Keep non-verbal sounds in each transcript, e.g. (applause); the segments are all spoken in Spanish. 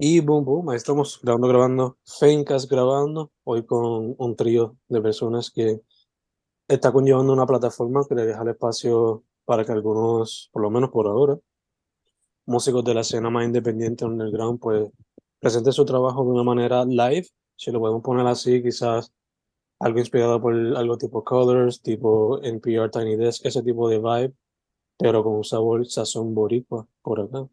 Y boom, boom, ahí estamos grabando, grabando, Fencast grabando, hoy con un trío de personas que está conllevando una plataforma que le deja el espacio para que algunos, por lo menos por ahora, músicos de la escena más independiente underground, pues presenten su trabajo de una manera live, si lo podemos poner así, quizás algo inspirado por algo tipo Colors, tipo NPR Tiny Desk, ese tipo de vibe, pero con un sabor sazón boricua por acá.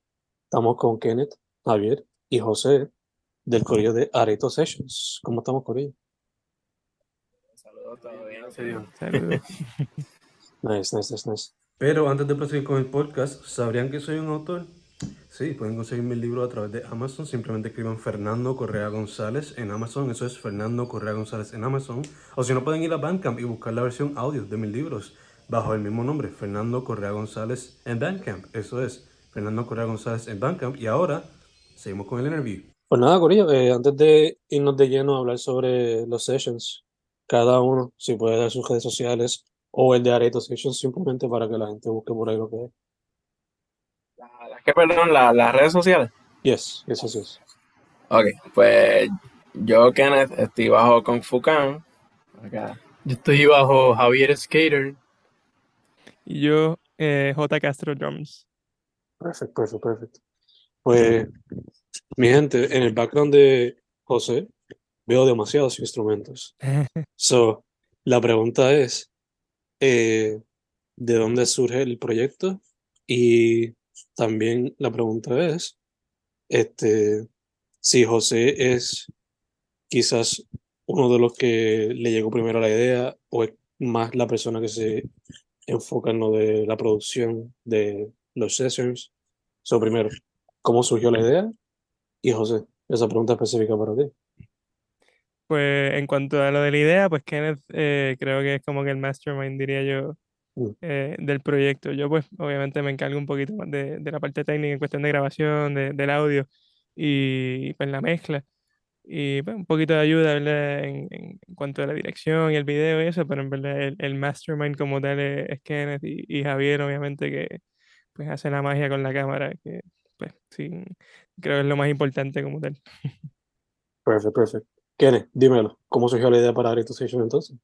Estamos con Kenneth, Javier y José del correo de Areto Sessions. ¿Cómo estamos, Corillo? Saludos, todo bien. Saludos. (laughs) Nice, nice, nice, nice. Pero antes de proseguir con el podcast, ¿sabrían que soy un autor? Sí, pueden conseguir mi libro a través de Amazon. Simplemente escriban Fernando Correa González en Amazon. Eso es Fernando Correa González en Amazon. O si no, pueden ir a Bandcamp y buscar la versión audio de mis libros bajo el mismo nombre, Fernando Correa González en Bandcamp. Eso es Fernando Correa González en Bandcamp. Y ahora seguimos con el interview. Pues nada, Corillo, eh, antes de irnos de lleno a hablar sobre los sessions, cada uno, si puede dar sus redes sociales o el de Areto Sessions, simplemente para que la gente busque por ahí lo que es. La- la- ¿Qué, perdón? La- las redes sociales. Yes, yes, yes, yes. Ok, pues yo, Kenneth, estoy bajo Kung Fu. Acá. Yo estoy bajo Javier Skater. Y yo, eh, J. Castro Drums. Perfecto, perfecto, perfecto. Pues, mi gente, en el background de José veo demasiados instrumentos. (laughs) So, la pregunta es, eh, ¿de dónde surge el proyecto? Y también la pregunta es, este, si José es quizás uno de los que le llegó primero la idea o es más la persona que se enfoca en lo de la producción de los sessions. So, primero, ¿cómo surgió la idea? Y José, esa pregunta específica para ti. Pues en cuanto a lo de la idea, pues Kenneth eh, creo que es como que el mastermind, diría yo, Mm. eh, del proyecto. Yo pues obviamente me encargo un poquito más de, de la parte técnica en cuestión de grabación, de- del audio y pues la mezcla. Y pues, un poquito de ayuda, en- en cuanto a la dirección y el video y eso, pero en verdad el, el mastermind como tal es, es Kenneth y, y Javier, obviamente, que pues hace la magia con la cámara, que pues sí, creo que es lo más importante como tal. (laughs) Perfecto, perfecto. Kenneth, dímelo, ¿cómo surgió la idea para Areto Session entonces?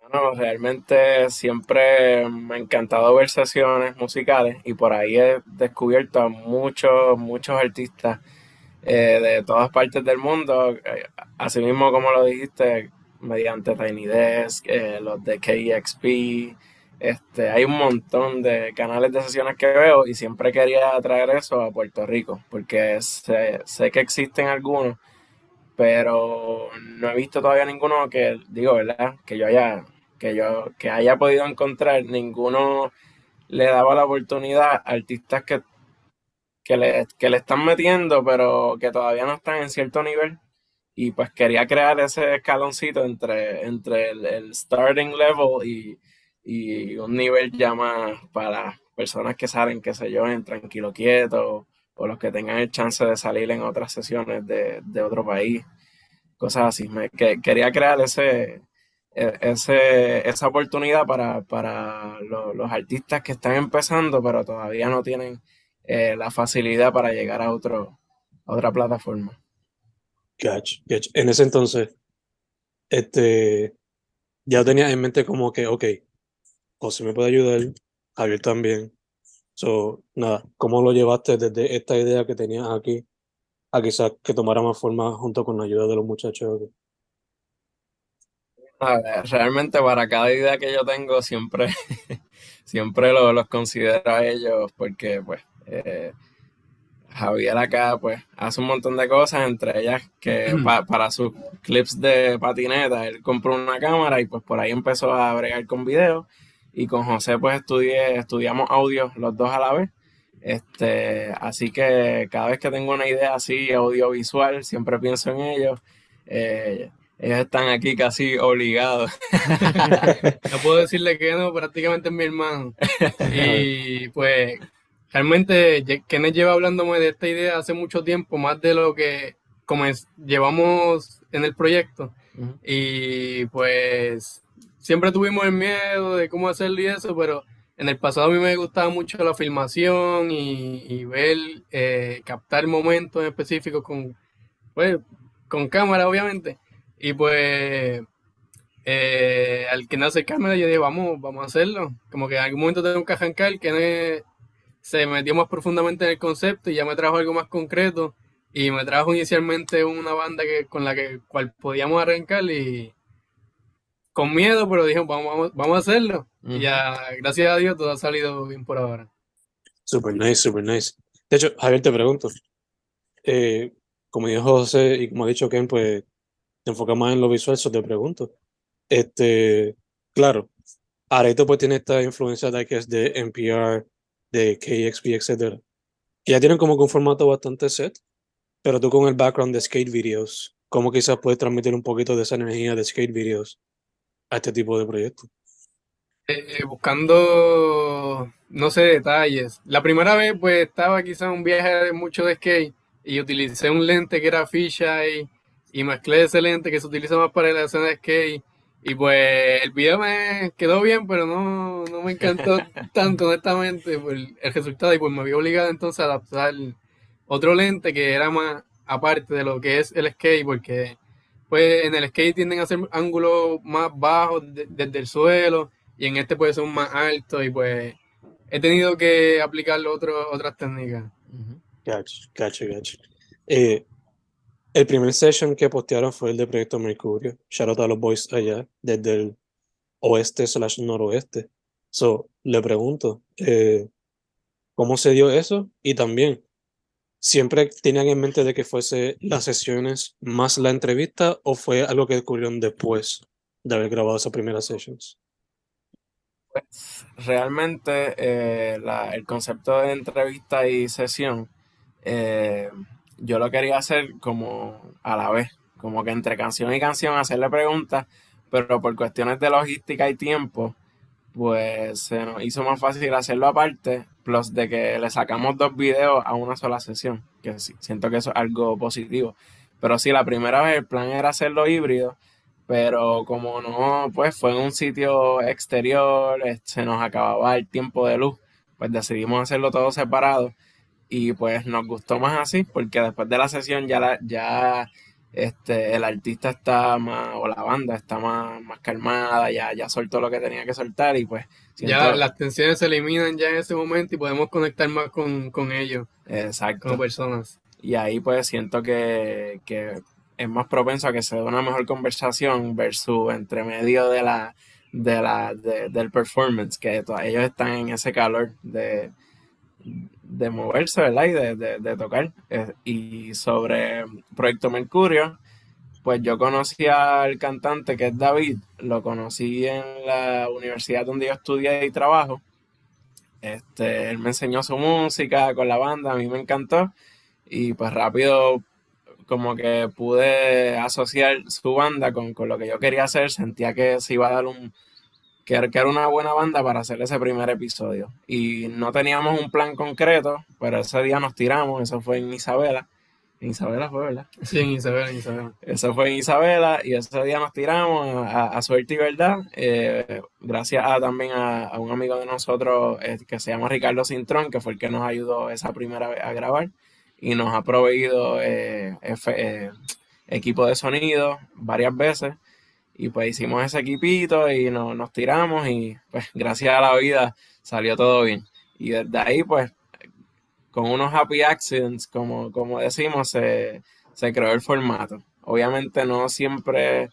Bueno, realmente siempre me ha encantado ver sesiones musicales y por ahí he descubierto a muchos, muchos artistas eh, de todas partes del mundo, eh, así mismo como lo dijiste, mediante Tiny Desk, eh, los de KEXP, este, hay un montón de canales de sesiones que veo y siempre quería traer eso a Puerto Rico, porque sé, sé que existen algunos, pero no he visto todavía ninguno que, digo, ¿verdad? Que yo haya, que yo, que haya podido encontrar, ninguno le daba la oportunidad a artistas que que le, que le están metiendo, pero que todavía no están en cierto nivel. Y pues quería crear ese escaloncito entre, entre el, el starting level y, y un nivel ya más para personas que salen, qué sé yo, en tranquilo quieto, o los que tengan el chance de salir en otras sesiones de, de otro país, cosas así. Me, que, quería crear ese, e- ese, esa oportunidad para, para lo- los artistas que están empezando, pero todavía no tienen eh, la facilidad para llegar a, otro, otra plataforma. En ese entonces, este, ya tenía en mente como que, ok, José me puede ayudar, Javier también. So, nada, ¿cómo lo llevaste desde esta idea que tenías aquí a quizás que tomara más forma junto con la ayuda de los muchachos? aquí? A ver, realmente para cada idea que yo tengo siempre, (laughs) siempre lo- los considero a ellos porque pues eh, Javier acá pues hace un montón de cosas, entre ellas que pa- para sus clips de patineta, él compró una cámara y pues por ahí empezó a bregar con video y con José pues estudié, estudiamos audio los dos a la vez. Este, así que cada vez que tengo una idea así audiovisual, siempre pienso en ellos. Eh, ellos están aquí casi obligados. (laughs) No puedo decirle que no, prácticamente es mi hermano. Y pues realmente Kenneth lleva hablándome de esta idea hace mucho tiempo, más de lo que como es- llevamos en el proyecto. Y pues siempre tuvimos el miedo de cómo hacerlo y eso, pero en el pasado a mí me gustaba mucho la filmación y, ver, eh, captar momentos específicos con, pues, con cámara, obviamente. Y pues, eh, al que no hace cámara, yo dije, vamos, vamos a hacerlo. Como que en algún momento tengo que arrancar, que se metió más profundamente en el concepto y ya me trajo algo más concreto. Y me trajo inicialmente una banda que, con la que cual podíamos arrancar y con miedo, pero dijimos, vamos, vamos, a hacerlo. Y ya, gracias a Dios, todo ha salido bien por ahora. Super nice, super nice. De hecho, Javier, te pregunto, eh, como dijo José y como ha dicho Ken, pues te enfocas más en lo visual, eso te pregunto. Este, claro, Areto pues tiene esta influencia de que es de NPR, de KXP, etc. Y ya tienen como que un formato bastante set, pero tú con el background de skate videos, ¿cómo quizás puedes transmitir un poquito de esa energía de skate videos a este tipo de proyectos? Eh, eh, buscando, no sé, detalles. La primera vez, pues, estaba quizás un viaje mucho de skate y utilicé un lente que era fisheye y mezclé ese lente que se utiliza más para la escena de skate. Y pues el video me quedó bien, pero no, no me encantó (laughs) tanto, honestamente, por el, resultado. Y pues me vi obligado entonces a adaptar otro lente que era más aparte de lo que es el skate, porque pues en el skate tienden a ser ángulos más bajos desde el suelo y en este puede ser más alto y pues he tenido que aplicar otras técnicas. Gacho, gacho, gacho. Eh, el primer session que postearon fue el de Proyecto Mercurio. Shout out a los boys allá, desde el oeste slash noroeste. So, le pregunto, eh, ¿cómo se dio eso? Y también, ¿siempre tenían en mente de que fuese las sesiones más la entrevista o fue algo que ocurrió después de haber grabado esas primeras sessions? Pues realmente eh, el concepto de entrevista y sesión, eh, yo lo quería hacer como a la vez, como que entre canción y canción hacerle preguntas, pero por cuestiones de logística y tiempo, pues se nos hizo más fácil hacerlo aparte, de que le sacamos dos videos a una sola sesión, que siento que eso es algo positivo. Pero sí, la primera vez el plan era hacerlo híbrido, pero como no, pues fue en un sitio exterior, se nos acababa el tiempo de luz, pues decidimos hacerlo todo separado y pues nos gustó más así porque después de la sesión ya ya este el artista está más o la banda está más, más calmada ya ya soltó lo que tenía que soltar y pues ya las tensiones se eliminan ya en ese momento y podemos conectar más con, con ellos exacto. como personas. Y ahí pues siento que, que es más propenso a que se dé una mejor conversación versus entre medio de la, de la, del performance, que ellos están en ese calor de, de moverse, ¿verdad? Y de, tocar. Eh, y sobre Proyecto Mercurio, pues yo conocí al cantante que es David, lo conocí en la universidad donde yo estudié y trabajo. Este, él me enseñó su música con la banda, a mí me encantó. Y pues rápido como que pude asociar su banda con, lo que yo quería hacer, sentía que se iba a dar un, que, era una buena banda para hacer ese primer episodio. Y no teníamos un plan concreto, pero ese día nos tiramos, eso fue en Isabela. En Isabela fue, ¿verdad? Sí, en Isabela, en Isabela. Eso fue en Isabela y ese día nos tiramos a, suerte y verdad. Eh, gracias a, también a, un amigo de nosotros eh, que se llama Ricardo Cintrón, que fue el que nos ayudó esa primera vez a grabar y nos ha proveído eh, equipo de sonido varias veces. Y pues hicimos ese equipito y nos tiramos y pues gracias a la vida salió todo bien. Y desde ahí pues con unos happy accidents, como, como decimos, se, se creó el formato. Obviamente no siempre,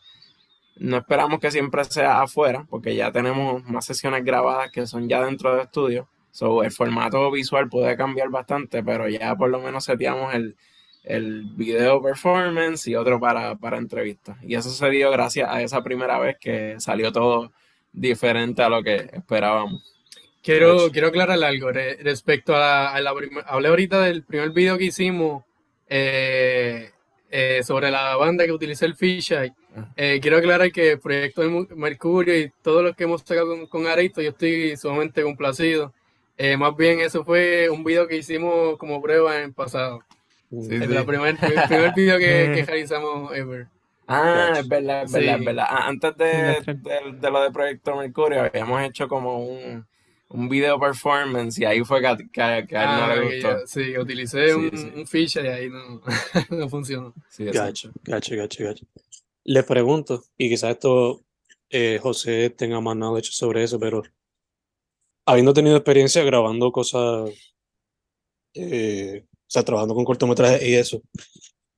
no esperamos que siempre sea afuera, porque ya tenemos más sesiones grabadas que son ya dentro del estudio So, el formato visual puede cambiar bastante, pero ya por lo menos seteamos el, el video performance y otro para, para entrevistas. Y eso se dio gracias a esa primera vez que salió todo diferente a lo que esperábamos. Quiero, quiero aclarar algo respecto a la, hablé ahorita del primer video que hicimos eh, eh, sobre la banda que utiliza el fisheye. Eh, quiero aclarar que el proyecto de Mercurio y todo lo que hemos sacado con, con yo estoy sumamente complacido. Más bien, eso fue un video que hicimos como prueba en el pasado. Sí, el primer, video que, (laughs) realizamos ever. Ah, es verdad, es verdad, verdad. Ah, antes de, de, lo de Proyecto Mercurio, habíamos hecho como un un video performance y ahí fue que, a él no le ah, gustó. sí, utilicé un, un, feature y ahí no, (laughs) no funcionó. gacho, gacho, gacho, gacho. Le pregunto, y quizás esto eh, José tenga más knowledge sobre eso, pero habiendo tenido experiencia grabando cosas, eh, o sea, trabajando con cortometrajes y eso,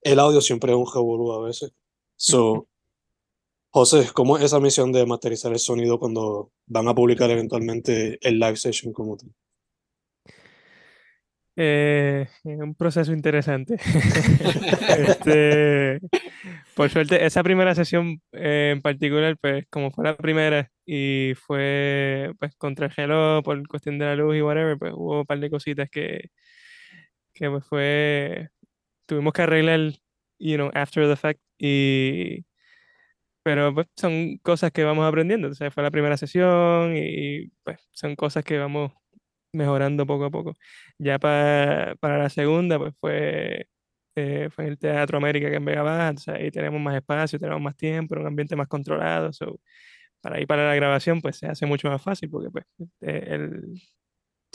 el audio siempre es un revolú a veces. So, José, ¿cómo es esa misión de masterizar el sonido cuando van a publicar eventualmente el live session como tal? Eh, un proceso interesante. (laughs) este, por suerte, esa primera sesión eh, en particular, pues como fue la primera y fue pues contra el por cuestión de la luz y whatever, pues hubo un par de cositas que, que pues fue, tuvimos que arreglar, you know, after the fact y pero pues son cosas que vamos aprendiendo. Entonces fue la primera sesión y pues son cosas que vamos mejorando poco a poco. Ya para, para la segunda, pues fue, eh, fue en el Teatro América que en Vega Baja, entonces ahí tenemos más espacio, tenemos más tiempo, un ambiente más controlado. So, para ir para la grabación, pues se hace mucho más fácil porque pues eh,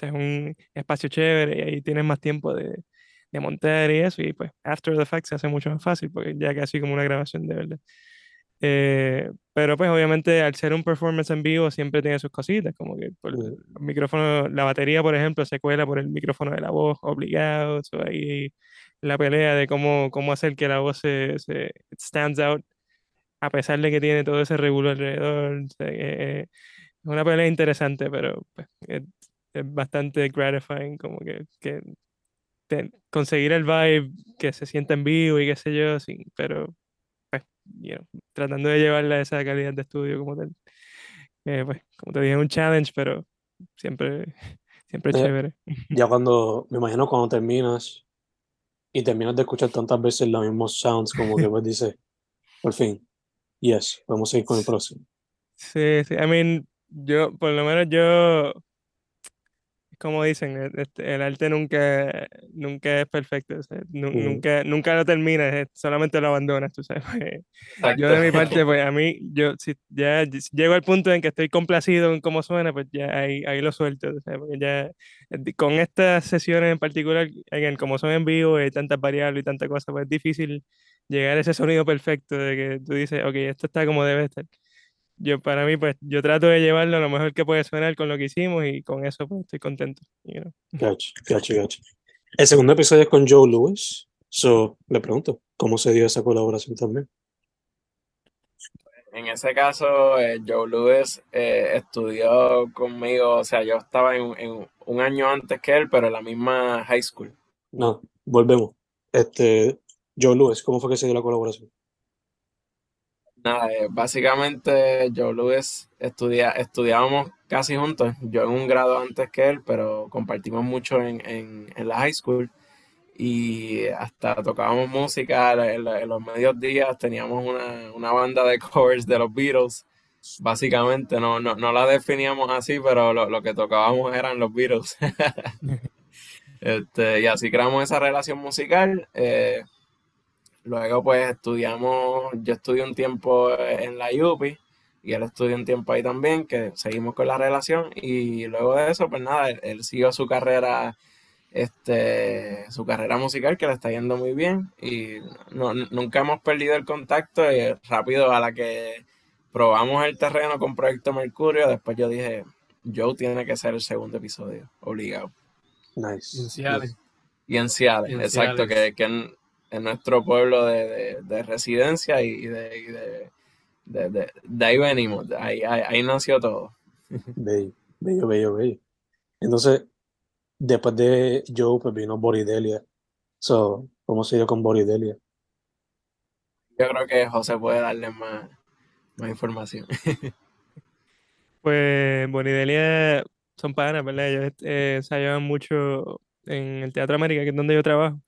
el, es un espacio chévere y ahí tienes más tiempo de, de montar y eso, y pues after the fact se hace mucho más fácil porque ya casi como una grabación de verdad. Eh, pero pues obviamente al ser un performance en vivo siempre tiene sus cositas, como que por el micrófono, la batería por ejemplo se cuela por el micrófono de la voz obligado, o ahí la pelea de cómo, cómo hacer que la voz se, se stands out a pesar de que tiene todo ese regulo alrededor. Eh, es una pelea interesante, pero pues, es, bastante gratifying como que, que conseguir el vibe que se siente en vivo y qué sé yo, sí, pero tratando de llevarla a esa calidad de estudio como tal. Eh, pues, como te dije, es un challenge, pero siempre, (laughs) siempre es chévere. (laughs) Ya cuando, me imagino cuando terminas y terminas de escuchar tantas veces los mismos sounds, como que pues (laughs) dices, por fin, yes, vamos a ir con el próximo. Sí, sí, I mean, yo, por lo menos yo como dicen, e, este, el, arte nunca, nunca es perfecto, nunca, nunca lo terminas, solamente lo abandonas, tú sabes. Pues, yo de mi parte, pues a (laughs) mí, yo si ya llego al punto en que estoy complacido en cómo suena, pues ya ahí, ahí lo suelto, porque ya eh, con estas sesiones en particular, como son en vivo, hay tantas variables y tantas cosas, pues es difícil llegar a ese sonido perfecto de que tú dices, ok, esto está como debe estar yo para mí, pues yo trato de llevarlo lo mejor que puede sonar con lo que hicimos y con eso pues estoy contento. You Gotcha, gotcha, gotcha. El segundo episodio es con Joe Lewis. So, le pregunto, ¿cómo se dio esa colaboración también? En ese caso, eh, Joe Lewis eh, estudió conmigo, o sea, yo estaba en, en, un año antes que él, pero en la misma high school. No, volvemos. Este, Joe Lewis, ¿cómo fue que se dio la colaboración? Nada, eh, básicamente yo Luis estudia, estudiábamos casi juntos, yo en un grado antes que él, pero compartimos mucho en, en, la high school y hasta tocábamos música en, los medios días, teníamos una, una, banda de (laughs) covers de los Beatles, básicamente, no, no, no la definíamos así, pero lo, lo que tocábamos eran los Beatles. (laughs) (laughs) este, y así creamos esa relación musical. Eh, Luego pues estudiamos, yo estudié un tiempo en la UPI y él estudió un tiempo ahí también, que seguimos con la relación y luego de eso pues nada, él, siguió su carrera, este, su carrera musical que le está yendo muy bien y no, nunca hemos perdido el contacto y rápido a la que probamos el terreno con Proyecto Mercurio, después yo dije, Joe tiene que ser el segundo episodio, obligado. Nice. Y en Seattle, exacto, que, que en nuestro pueblo de, de, residencia y de, de, de, ahí venimos, ahí, ahí, nació todo. Bello, bello, bello, bello. Entonces, después de Joe, pues vino Boridelia. So, ¿Cómo se dio con Boridelia? Yo creo que José puede darle más, más información. pues Boridelia son panas, ¿verdad? Ellos eh, ensayaban mucho en el Teatro América, que es donde yo trabajo.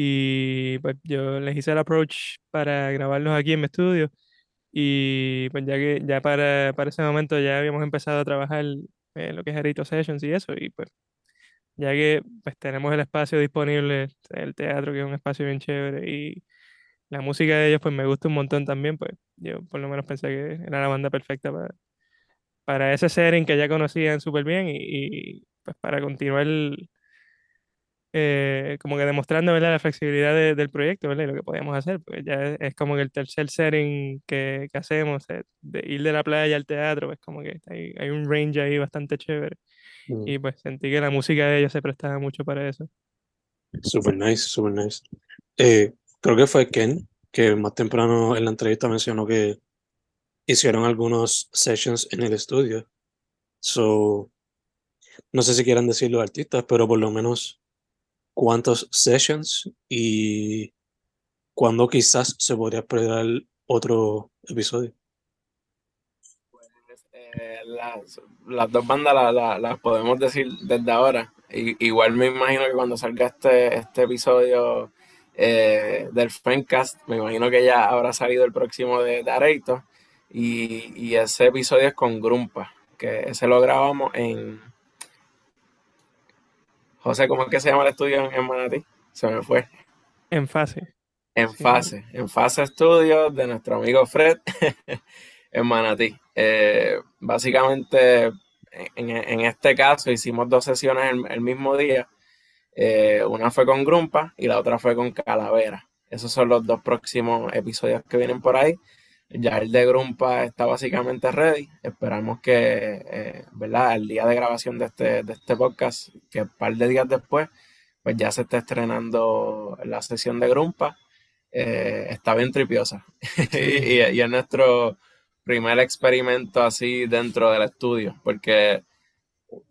Y pues yo les hice el approach para grabarlos aquí en mi estudio. Y pues ya que ya para, para ese momento ya habíamos empezado a trabajar en lo que es Erito Sessions y eso. Y pues ya que pues tenemos el espacio disponible, el teatro que es un espacio bien chévere y la música de ellos pues me gusta un montón también, pues yo por lo menos pensé que era la banda perfecta para, para ese setting que ya conocían súper bien y, pues para continuar eh, como que demostrando ¿verdad? la flexibilidad del proyecto ¿verdad? y lo que podíamos hacer, pues ya es, como que el tercer setting que, que hacemos, eh, de ir de la playa al teatro, pues como que hay, hay un range ahí bastante chévere. Mm. Y pues sentí que la música de ellos se prestaba mucho para eso. Super nice, super nice. Eh, creo que fue Ken que más temprano en la entrevista mencionó que hicieron algunos sessions en el estudio. So, no sé si quieran decir los artistas, pero por lo menos cuántos sessions y cuándo quizás se podría esperar otro episodio. Pues, eh, las, las, dos bandas las podemos decir desde ahora. Y, igual me imagino que cuando salga este, este episodio eh, del Fencast, me imagino que ya habrá salido el próximo de, de Y, y, ese episodio es con Grumpa, que ese lo grabamos en, José, ¿cómo es que se llama el estudio en, Manatí? Se me fue. En fase. En fase, en fase estudios de nuestro amigo Fred (laughs) en Manatí. Eh, básicamente, en, este caso hicimos dos sesiones el, mismo día. Eh, una fue con Grumpa y la otra fue con Calavera. Esos son los dos próximos episodios que vienen por ahí. Ya el de Grumpa está básicamente ready. Esperamos que, eh, ¿verdad? El día de grabación de este, de este podcast, que un par de días después, pues ya se está estrenando la sesión de Grumpa. Eh, está bien tripiosa. (laughs) y, y, es nuestro primer experimento así dentro del estudio, porque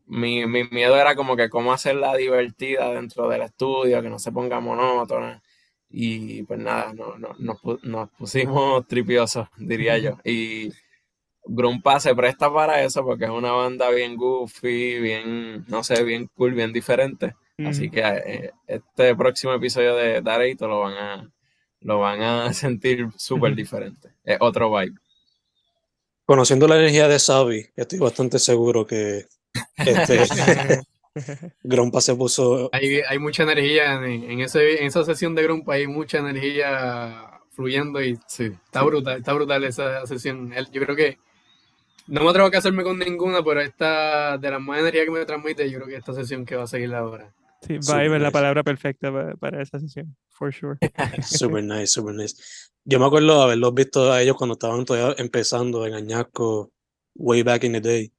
mi, mi, miedo era como que cómo hacerla divertida dentro del estudio, que no se ponga monótona. Y pues nada, no, no, nos, pusimos tripiosos, (laughs) diría yo. (laughs) Y Grumpa se presta para eso porque es una banda bien goofy, bien, no sé, bien cool, bien diferente. Así que eh, este próximo episodio de Dareito lo van a, lo van a (laughs) sentir súper diferente. Es otro vibe. Conociendo la energía de Sabi, estoy bastante seguro que este, Grumpa se puso. Hay, hay mucha energía en, ese, en esa sesión de Grumpa, hay mucha energía fluyendo y sí, está brutal, está brutal esa sesión. Yo creo que no me atrevo a hacerme con ninguna, pero esta, de la más energía que me transmite, yo creo que esta sesión que va a seguir ahora. Sí, vibe es la palabra perfecta para, esa sesión, for sure. (laughs) super nice, super nice. Yo me acuerdo haberlos visto a ellos cuando estaban todavía empezando en Añasco, way back in the day.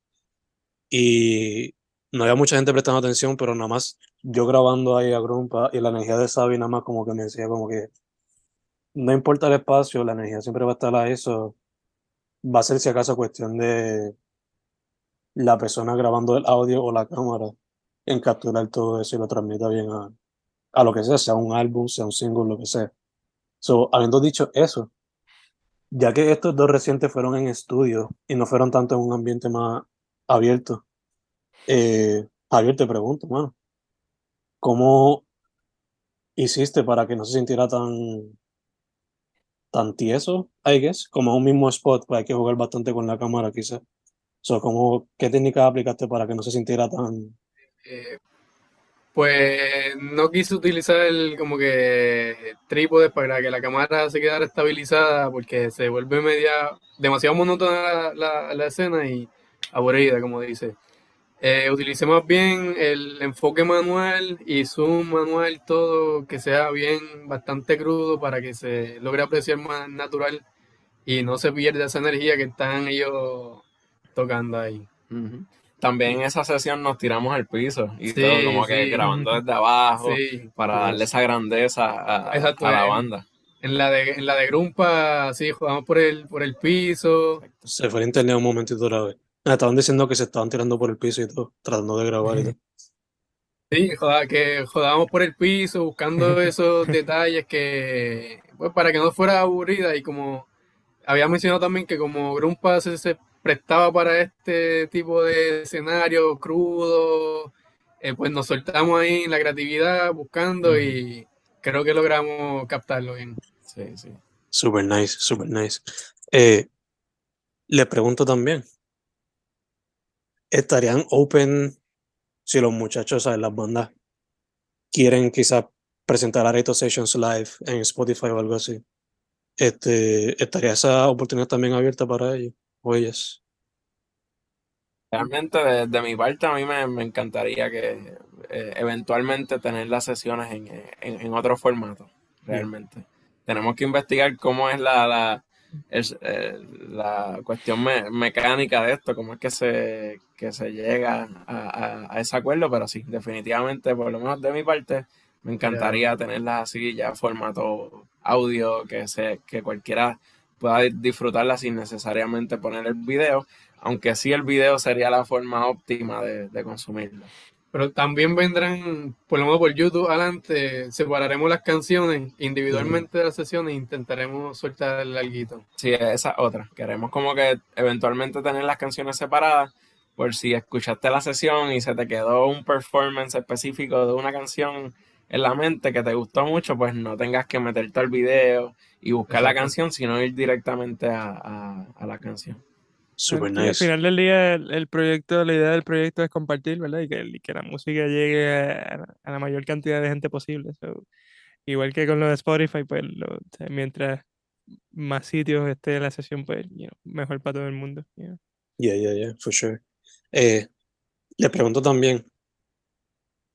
Y no había mucha gente prestando atención, pero nada más yo grabando ahí a Grumpa y la energía de Sabi nada más como que me decía como que no importa el espacio, la energía siempre va a estar a eso. Va a ser si acaso cuestión de la persona grabando el audio o la cámara en capturar todo eso y lo transmita bien a, a lo que sea, sea un álbum, sea un single, lo que sea. So, habiendo dicho eso, ya que estos dos recientes fueron en estudio y no fueron tanto en un ambiente más abierto, eh, Javier, te pregunto, mano, ¿cómo hiciste para que no se sintiera tan, tan tieso, I guess? Como un mismo spot, pues hay que jugar bastante con la cámara, quizás. So, ¿cómo, ¿Qué técnica aplicaste para que no se sintiera tan... Eh, pues no quise utilizar el como que trípode para que la cámara se quedara estabilizada porque se vuelve media demasiado monótona la, la escena y aburrida, como dice. Eh, utilicé más bien el enfoque manual y zoom manual, todo que sea bien bastante crudo para que se logre apreciar más natural y no se pierda esa energía que están ellos tocando ahí. También en esa sesión nos tiramos al piso y todo como que grabando desde abajo para darle esa grandeza a, la banda. En la de, en la de Grumpa, sí, jugamos por el, por el piso. Se fue a internet un momentito otra vez. Estaban diciendo que se estaban tirando por el piso y todo, tratando de grabar y todo. Sí, que jodábamos por el piso, buscando esos detalles que, pues, para que no fuera aburrida y como había mencionado también que como Grumpa se, prestaba para este tipo de escenario crudo, eh, pues nos soltamos ahí en la creatividad buscando y creo que logramos captarlo bien. Sí, sí. Super nice, super nice. Eh, le pregunto también, estarían open si los muchachos, ¿sabes? las bandas quieren quizás presentar Areto Sessions live en Spotify o algo así. Este, ¿Estaría esa oportunidad también abierta para ellos o ellas? Realmente, de, mi parte, a mí me, encantaría que eh, eventualmente tener las sesiones en, en, otro formato, realmente. Tenemos que investigar cómo es la, la, eh, la cuestión mecánica de esto, cómo es que se, que se llega a, a, ese acuerdo, pero sí, definitivamente, por lo menos de mi parte, me encantaría tenerlas así ya formato audio, que, se, que cualquiera pueda disfrutarla sin necesariamente poner el video aunque sí el video sería la forma óptima de, consumirlo. Pero también vendrán, por lo menos por YouTube adelante, separaremos las canciones individualmente de las sesiones e intentaremos soltar el larguito. Sí, esa otra. Queremos como que eventualmente tener las canciones separadas por si escuchaste la sesión y se te quedó un performance específico de una canción en la mente que te gustó mucho, pues no tengas que meterte al video y buscar la canción, sino ir directamente a la canción. Super nice. Al final del día, el, proyecto, la idea del proyecto es compartir, ¿verdad? Y que, que la música llegue a, la mayor cantidad de gente posible. igual que con lo de Spotify, pues mientras más sitios esté la sesión, pues mejor para todo el mundo. Yeah, yeah, yeah, for sure. Eh, le pregunto también,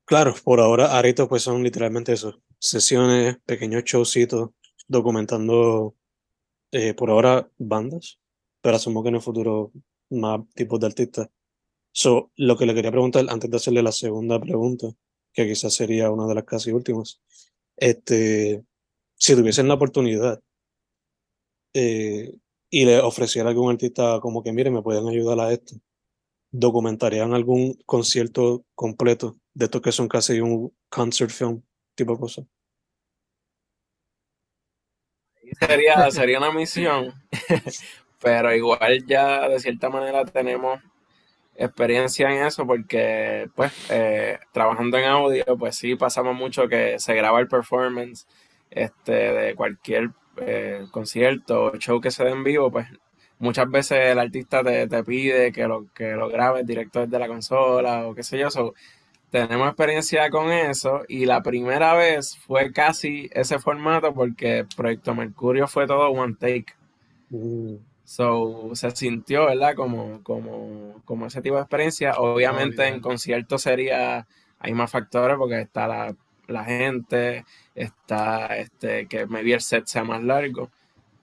claro, por ahora Aritos pues son literalmente eso, sesiones, pequeños showcitos, documentando eh, por ahora bandas pero asumo que en el futuro más tipos de artistas. So, lo que le quería preguntar antes de hacerle la segunda pregunta, que quizás sería una de las casi últimas, este, si tuviesen la oportunidad eh, y le ofreciera a algún artista como que, mire, me pueden ayudar a esto, ¿documentarían algún concierto completo de estos que son casi un concert film tipo de cosa? Sería, sería una misión, (laughs) pero igual ya de cierta manera tenemos experiencia en eso porque pues eh, trabajando en audio pues sí pasamos mucho que se graba el performance este de cualquier eh, concierto o show que se dé en vivo pues muchas veces el artista te, pide que lo que lo grabes directo desde la consola o qué sé yo tenemos experiencia con eso y la primera vez fue casi ese formato porque Proyecto Mercurio fue todo one take mm. So, se sintió, ¿verdad? Como, como, como ese tipo de experiencia. Obviamente en conciertos sería, hay más factores porque está la, la gente, está este, que maybe el set sea más largo.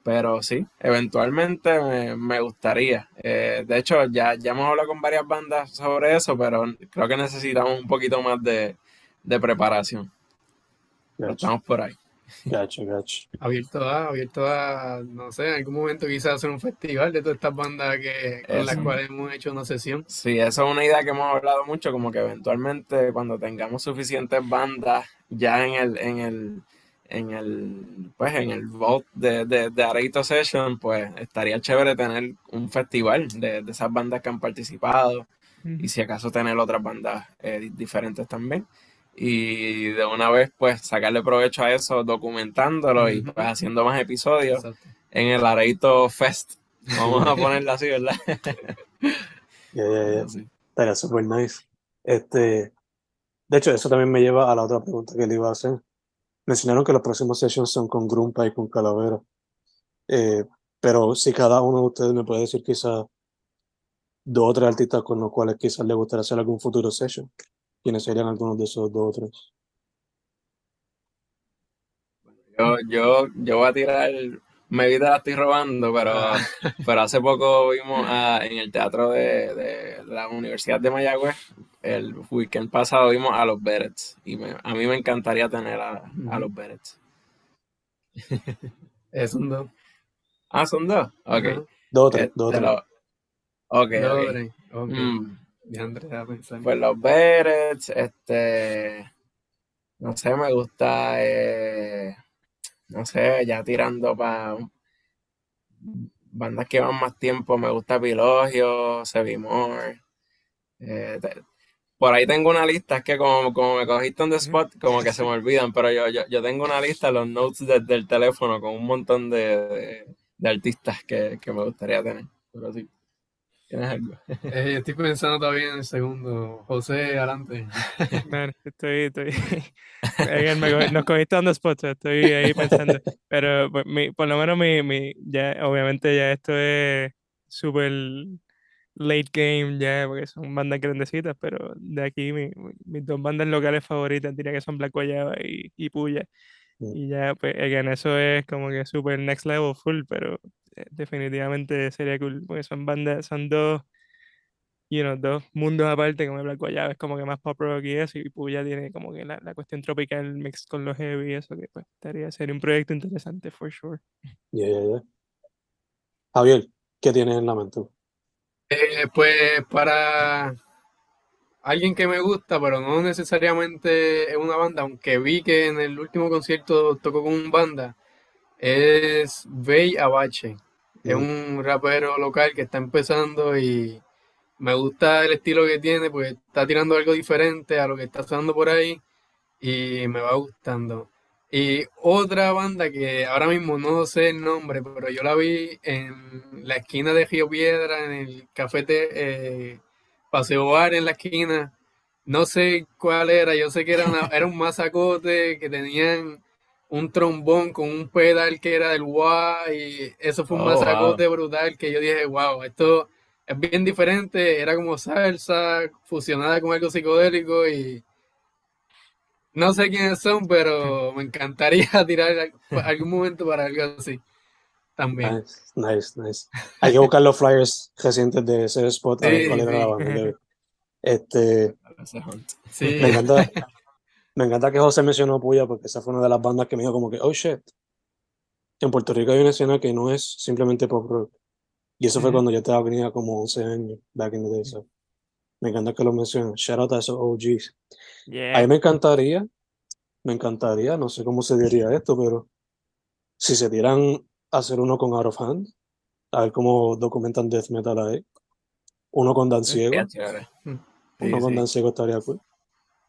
Pero sí, eventualmente me, gustaría. Eh, de hecho, ya, ya hemos hablado con varias bandas sobre eso, pero creo que necesitamos un poquito más de, de preparación. estamos por ahí. Gacho, gacho. Abierto a, abierto a, no sé, en algún momento quizás hacer un festival de todas estas bandas que, con las cuales hemos hecho una sesión. Sí, eso es una idea que hemos hablado mucho, como que eventualmente cuando tengamos suficientes bandas ya en el, en el, en el, pues en el vote de, de, de Session, pues estaría chévere tener un festival de, de esas bandas que han participado y si acaso tener otras bandas eh, diferentes también y de una vez pues sacarle provecho a eso documentándolo y pues haciendo más episodios en el Areito Fest. Vamos a (laughs) ponerlo así, ¿verdad? (laughs) Yeah, Estaría súper nice. Este, de hecho, eso también me lleva a la otra pregunta que le iba a hacer. Mencionaron que los próximos sessions son con Grumpa y con Calavera. Eh, pero si cada uno de ustedes me puede decir quizás dos o tres artistas con los cuales quizás le gustaría hacer algún futuro session. ¿Quiénes serían algunos de esos dos otros? Yo, yo, yo voy a tirar, me vi la estoy robando, pero, ah. (laughs) pero hace poco vimos en el teatro de, la Universidad de Mayagüez, el weekend pasado vimos a los Berets y a mí me encantaría tener a, los Berets. (laughs) Es un dos. Ah, son dos. Ok. Dos o tres. Dos Ok. Pues los Berets, este. No sé, me gusta. Eh, no sé, ya tirando para. Bandas que van más tiempo, me gusta Pilogio, Sevimore. Eh, por ahí tengo una lista, es que como, como me cogiste en the spot, como que se me olvidan, pero yo, yo, yo tengo una lista, los notes desde el teléfono, con un montón de, de, artistas que, que, me gustaría tener. Pero sí. ¿Tienes algo? (laughs) Eh, estoy pensando todavía en el segundo. José, adelante. (laughs) estoy, estoy. (laughs) Nos cogiste dando spots, estoy ahí pensando. Pero pues, por lo menos mi, mi, ya, obviamente ya esto es súper late game ya, porque son bandas grandecitas, pero de aquí mis dos bandas locales favoritas diría que son Black Guayaba y, y Puya. Mm. Y ya, pues, en eso es como que super next level full, pero definitivamente sería cool, porque son bandas, son dos, you know, dos mundos aparte, como Black Guayaba es como que más pop rock y eso, y Puya tiene como que la, la cuestión tropical mix con los heavy y eso, que pues estaría, sería un proyecto interesante, for sure. Yeah, yeah, yeah. Javier, ¿qué tienes en la mente? Eh, pues para alguien que me gusta, pero no necesariamente es una banda, aunque vi que en el último concierto tocó con un banda, es Bey Abache. Es un rapero local que está empezando y me gusta el estilo que tiene, porque está tirando algo diferente a lo que está sonando por ahí y me va gustando. Y otra banda que ahora mismo no sé el nombre, pero yo la vi en la esquina de Río Piedra, en el café eh, Paseo Bar en la esquina. No sé cuál era, yo sé que era, (laughs) era un masacote que tenían un trombón con un pedal que era del wah y eso fue un oh, masacote brutal que yo dije, wow, esto es bien diferente, era como salsa fusionada con algo psicodélico y no sé quiénes son, pero me encantaría (laughs) tirar (laughs) algún momento para algo así. También. Nice, nice, Hay que buscar los flyers recientes de ese spot. (laughs) Este, me, encanta, me encanta que José mencionó Puya porque esa fue una de las bandas que me dijo como que, oh shit. En Puerto Rico hay una escena que no es simplemente pop rock. Y eso fue cuando yo estaba venía como 11 años, back in the day. Me encanta que lo mencionen. Shout out a esos OGs. A mí me encantaría, me encantaría, no sé cómo se diría esto, pero si se dieran a hacer uno con Out of Hand, a ver cómo documentan death metal ahí, uno con Dan Ciego, uno con Dan Ciego estaría cool,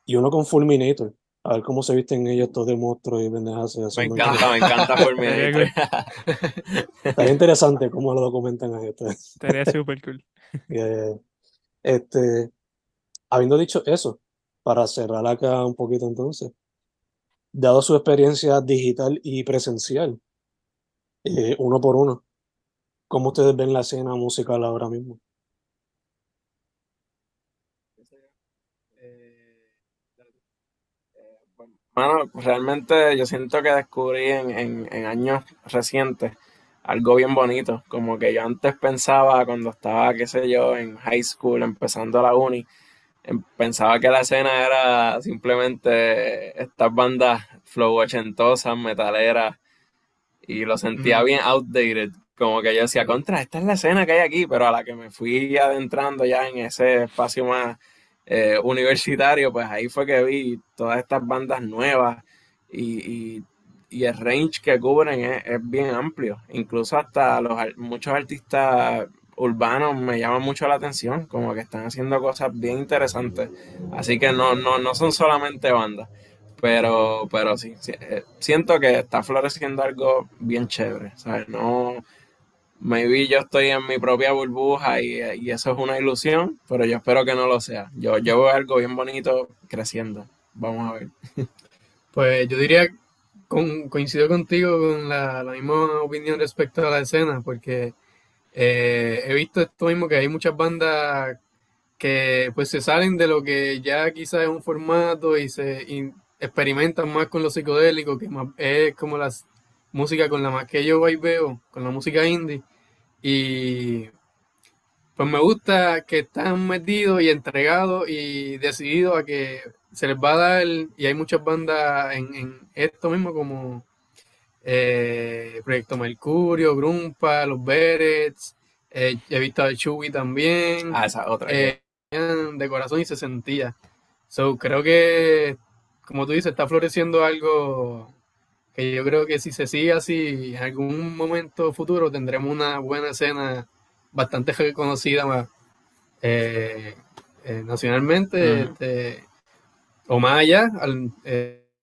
y uno con Fulminator, a ver cómo se visten ellos todos de monstruos y pendejas. Me encanta, me encanta (laughs) Fulminator. Estaría interesante cómo lo documentan a esto. Estaría súper cool. (laughs) Este, habiendo dicho eso, para cerrar acá un poquito entonces, dado su experiencia digital y presencial, eh, uno por uno, ¿cómo ustedes ven la escena musical ahora mismo? Bueno, realmente yo siento que descubrí en, en, años recientes algo bien bonito, como que yo antes pensaba cuando estaba, qué sé yo, en high school, empezando la uni, Em, pensaba que la escena era simplemente estas bandas flow ochentosas, metaleras, y lo sentía bien outdated. Como que yo decía, contra, esta es la escena que hay aquí, pero a la que me fui adentrando ya en ese espacio más eh, universitario, pues ahí fue que vi todas estas bandas nuevas y, el range que cubren es, es, bien amplio. Incluso hasta los muchos artistas urbanos me llaman mucho la atención, como que están haciendo cosas bien interesantes. Así que no, no, no son solamente bandas, pero, pero sí, eh, siento que está floreciendo algo bien chévere, ¿sabes? No, maybe yo estoy en mi propia burbuja y, eso es una ilusión, pero yo espero que no lo sea. Yo, yo veo algo bien bonito creciendo. Vamos a ver. (laughs) Pues yo diría, con, coincido contigo con la, la misma opinión respecto a la escena, porque eh, he visto esto mismo que hay muchas bandas que pues se salen de lo que ya quizás es un formato y se experimentan más con lo psicodélico, que es como la música con la más que yo veo, con la música indie. Y pues me gusta que están metidos y entregados y decididos a que se les va a dar, y hay muchas bandas en, en esto mismo como eh, Proyecto Mercurio, Grumpa, Los Berets, eh, he visto a Chewy también. Ah, esa otra. Eh, de corazón y se sentía. So, creo que, como tú dices, está floreciendo algo que yo creo que si se sigue así, en algún momento futuro tendremos una buena escena bastante reconocida nacionalmente este, o más allá. Al,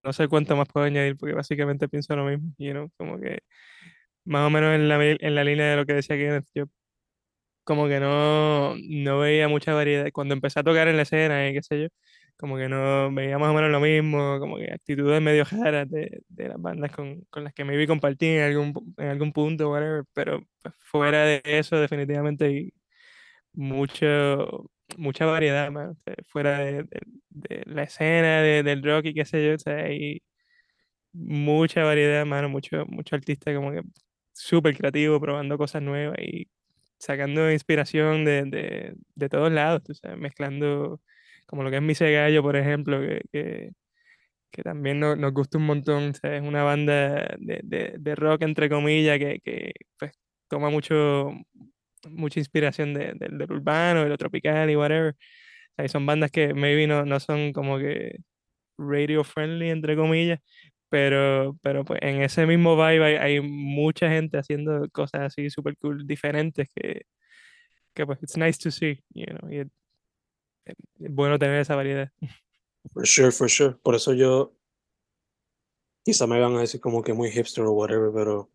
no sé cuánto más puedo añadir porque básicamente pienso lo mismo, you know, como que más o menos en la, en la línea de lo que decía Kenneth, yo como que no, no veía mucha variedad. Cuando empecé a tocar en la escena y qué sé yo, como que no veía más o menos lo mismo, como que actitudes medio raras de, de las bandas con, con, las que me vi compartir en algún, en algún punto, pero pues, fuera de eso definitivamente mucho, mucha variedad, fuera de, la escena del rock y qué sé yo, o sea, hay mucha variedad, mano, mucho, mucho artista como que súper creativo, probando cosas nuevas y sacando inspiración de, de, todos lados, mezclando como lo que es Mi Gallo, por ejemplo, que, que, también nos, gusta un montón, es una banda de, de, rock, entre comillas, que, que pues, toma mucho, mucha inspiración del urbano, de lo tropical y whatever. son bandas que maybe no, no son como que radio friendly, entre comillas, pero, pero pues en ese mismo vibe hay, mucha gente haciendo cosas así super cool, diferentes, que, que pues it's nice to see, you know, y bueno tener esa variedad. For sure, for sure. Por eso yo, quizá me van a decir como que muy hipster o whatever, pero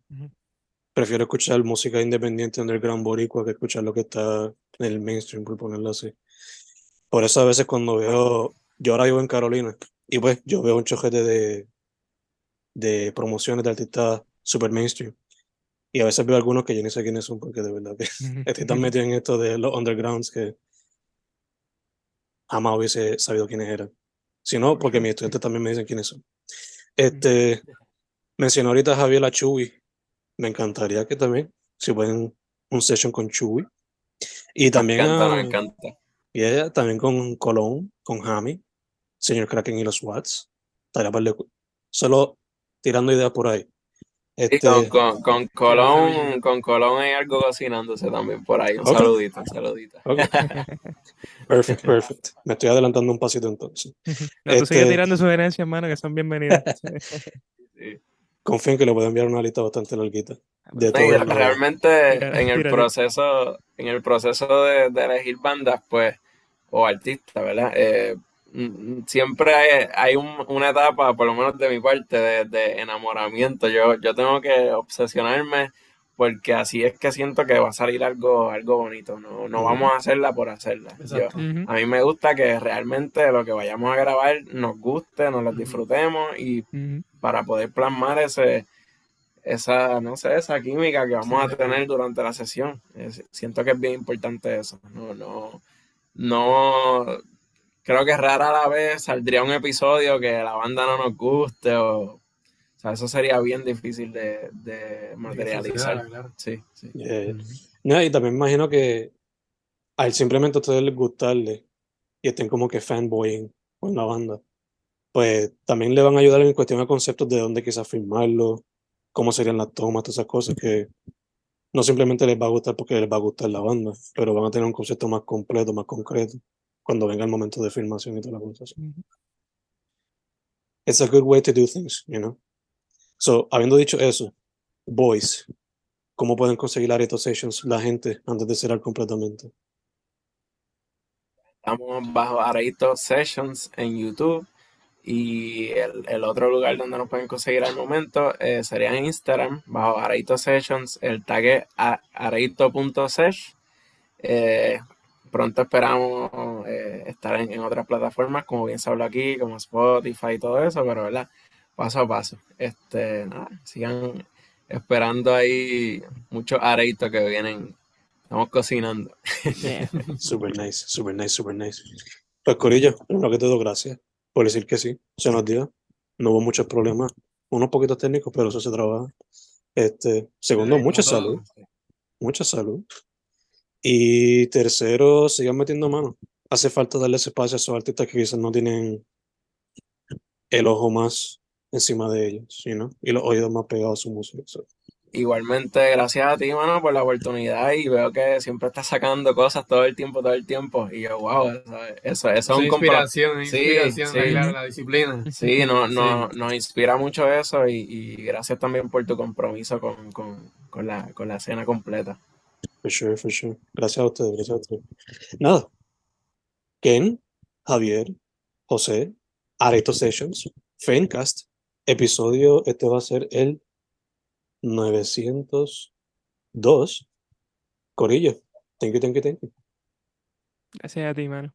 prefiero escuchar música independiente underground boricua que escuchar lo que está en el mainstream, por ponerlo así. Por eso a veces cuando veo, yo ahora vivo en Carolina, y pues yo veo un chojete de de promociones de artistas super mainstream. Y a veces veo algunos que yo ni sé quiénes son porque de verdad que (laughs) estoy tan metido en esto de los undergrounds que jamás hubiese sabido quiénes eran. Si no, porque mis estudiantes también me dicen quiénes son. Este, mencionó ahorita Javier La Chuy. Me encantaría que también, si pueden, un session con Chuy. Y también. Me encanta, me encanta. Y ella, también con Colón, con Jami, Señor Kraken y los Watts. Solo tirando ideas por ahí. Este... con, con, Colón, con Colón hay algo cocinándose también por ahí. Un saludito, un saludito. Perfecto, (laughs) perfecto. Me estoy adelantando un pasito entonces. (laughs) No, este... sigue tirando sugerencias, hermano, que son bienvenidas. (laughs) Confío en que le puedo enviar una lista bastante larguita. De todo realmente en el proceso, en el proceso de, de elegir bandas, pues, o artistas, ¿verdad? Eh, siempre hay, una etapa, por lo menos de mi parte, de, enamoramiento. Yo, yo tengo que obsesionarme porque así es que siento que va a salir algo, algo bonito. No, no vamos a hacerla por hacerla. A mí me gusta que realmente lo que vayamos a grabar nos guste, nos lo disfrutemos y para poder plasmar ese esa, no sé, esa química que vamos a tener durante la sesión. siento que es bien importante eso. No, no, no, creo que rara la vez saldría un episodio que la banda no nos guste o... O sea, eso sería bien difícil de, de materializar. Sí, sí. No, y también imagino que al simplemente a ustedes les gustarle y estén como que fanboying con la banda, pues también le van a ayudar en cuestión de conceptos de dónde quizás filmarlo, cómo serían las tomas, todas esas cosas que no simplemente les va a gustar porque les va a gustar la banda, pero van a tener un concepto más completo, más concreto cuando venga el momento de filmación y toda la cosa. It's a good way to do things, you know. So, habiendo dicho eso, boys, ¿cómo pueden conseguir Areto Sessions la gente antes de cerrar completamente? Estamos bajo Areto Sessions en YouTube y el, el, otro lugar donde nos pueden conseguir al momento eh, sería en Instagram, bajo Areito Sessions, el tag es areito.sesh. Eh, pronto esperamos eh, estar en, otras plataformas, como bien se habló aquí, como Spotify y todo eso, pero ¿verdad? Paso a paso. Este, sigan esperando ahí muchos areitos que vienen. Estamos cocinando. (laughs) super nice, super nice, super nice. Pues Corillo, lo que te doy gracias por decir que sí, se nos dio. No hubo muchos problemas, unos poquitos técnicos, pero eso se trabaja. Este, segundo, mucha salud. Mucha salud. Y tercero, sigan metiendo mano. Hace falta darle ese espacio a esos artistas que quizás no tienen el ojo más encima de ellos, ¿no? y los oídos más pegados a su música. Igualmente, gracias a ti, mano, por la oportunidad y veo que siempre estás sacando cosas todo el tiempo, todo el tiempo. Y yo, wow, eso, eso, es un inspiración, inspiración, sí, la disciplina. Sí, no, no, nos inspira mucho eso y, y, gracias también por tu compromiso con, con, con, la, con la escena completa. For sure, for sure. Gracias a ustedes, gracias a ustedes. Nada. Ken, Javier, José, Areto Sessions, Fencast, episodio, este va a ser el 902. Corillo, thank you, thank you, thank you. Gracias a ti, mano.